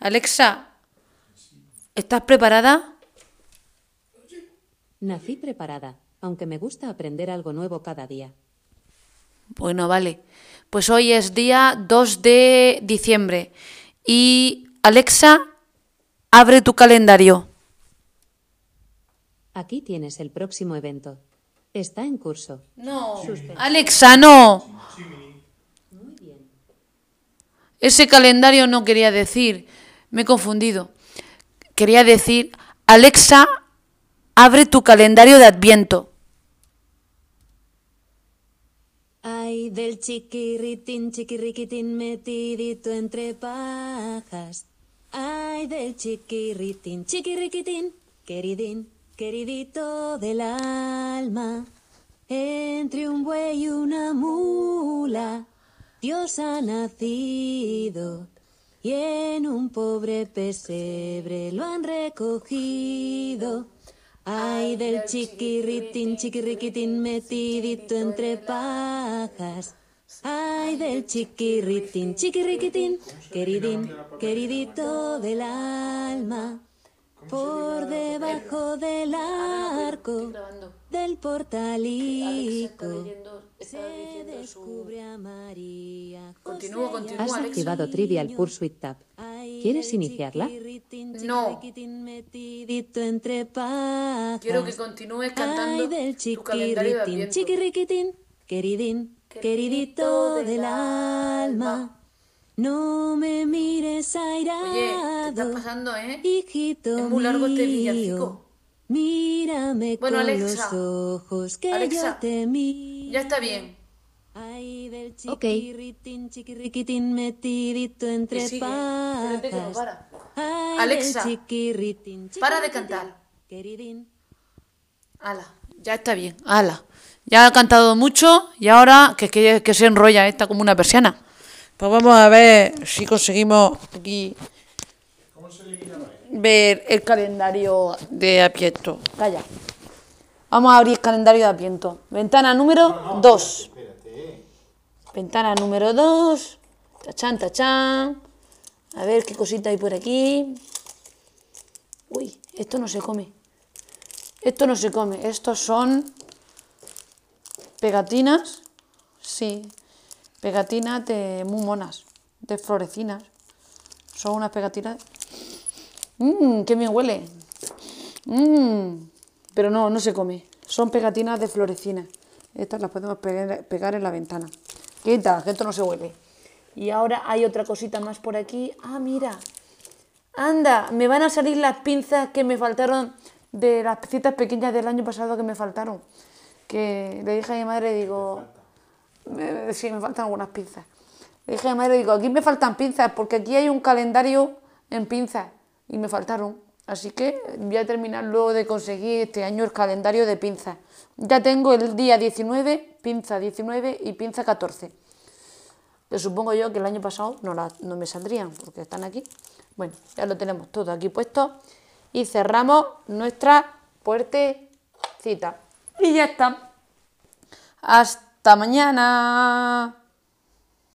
Alexa, ¿estás preparada? Nací preparada, aunque me gusta aprender algo nuevo cada día. Bueno, vale. Pues hoy es día 2 de diciembre. Y Alexa, abre tu calendario. Aquí tienes el próximo evento. Está en curso. No. Alexa, no. Ese calendario no quería decir. Me he confundido. Quería decir, Alexa, abre tu calendario de Adviento. Ay, del chiquirritín, chiquirriquitín metidito entre pajas. Ay, del chiquirritín, chiquirriquitín, queridín, queridito del alma. Entre un buey y una mula, Dios ha nacido. Y en un pobre pesebre lo han recogido. Ay, del chiquirritín, chiquirriquitín metidito entre pajas. Ay, del chiquirritín, chiquirriquitín, queridín, queridito del alma. Por debajo del arco del portalico se descubre a María. Continúo, continúo, Has Alexa. activado Trivial Pursuit Tab. ¿Quieres iniciarla? No. Quiero que continúes cantando Ay, del tu calendario de chiquirriquitín, queridín, queridito del alma. No me mires Oye, ¿qué airado, está pasando, eh? hijito Es muy largo este mío. villancico. Mírame Bueno, con Alexa. los ojos que Alexa. yo te miro. Ya está bien. Ay, del Ok. chiquirritín, chiquirriquitín, metidito entre no pajas. para. Ay, Alexa, chiquirritín, para de cantar. Queridín. Ala, ya está bien. Ala. Ya ha cantado mucho y ahora que, que, que se enrolla esta como una persiana. Pues vamos a ver si conseguimos aquí ver el calendario de Adviento. Calla. Vamos a abrir el calendario de Adviento. Ventana número 2. Ventana número 2. Tachán, tachán. A ver qué cosita hay por aquí. Uy, esto no se come. Esto no se come. Estos son pegatinas. Sí, pegatinas de muy monas, de florecinas. Son unas pegatinas. Mmm, qué bien huele. Mmm, pero no, no se come. Son pegatinas de florecinas. Estas las podemos pegar, pegar en la ventana. Quita, que esto no se huele. Y ahora hay otra cosita más por aquí. Ah, mira. Anda, me van a salir las pinzas que me faltaron de las citas pequeñas del año pasado que me faltaron. Que le dije a mi madre, digo, me- sí, me faltan algunas pinzas. Le dije a mi madre, digo, aquí me faltan pinzas porque aquí hay un calendario en pinzas y me faltaron. Así que voy a terminar luego de conseguir este año el calendario de pinzas. Ya tengo el día 19, pinza 19 y pinza 14. Que supongo yo que el año pasado no, la- no me saldrían porque están aquí. Bueno, ya lo tenemos todo aquí puesto. Y cerramos nuestra puertecita. Y ya está. Hasta mañana.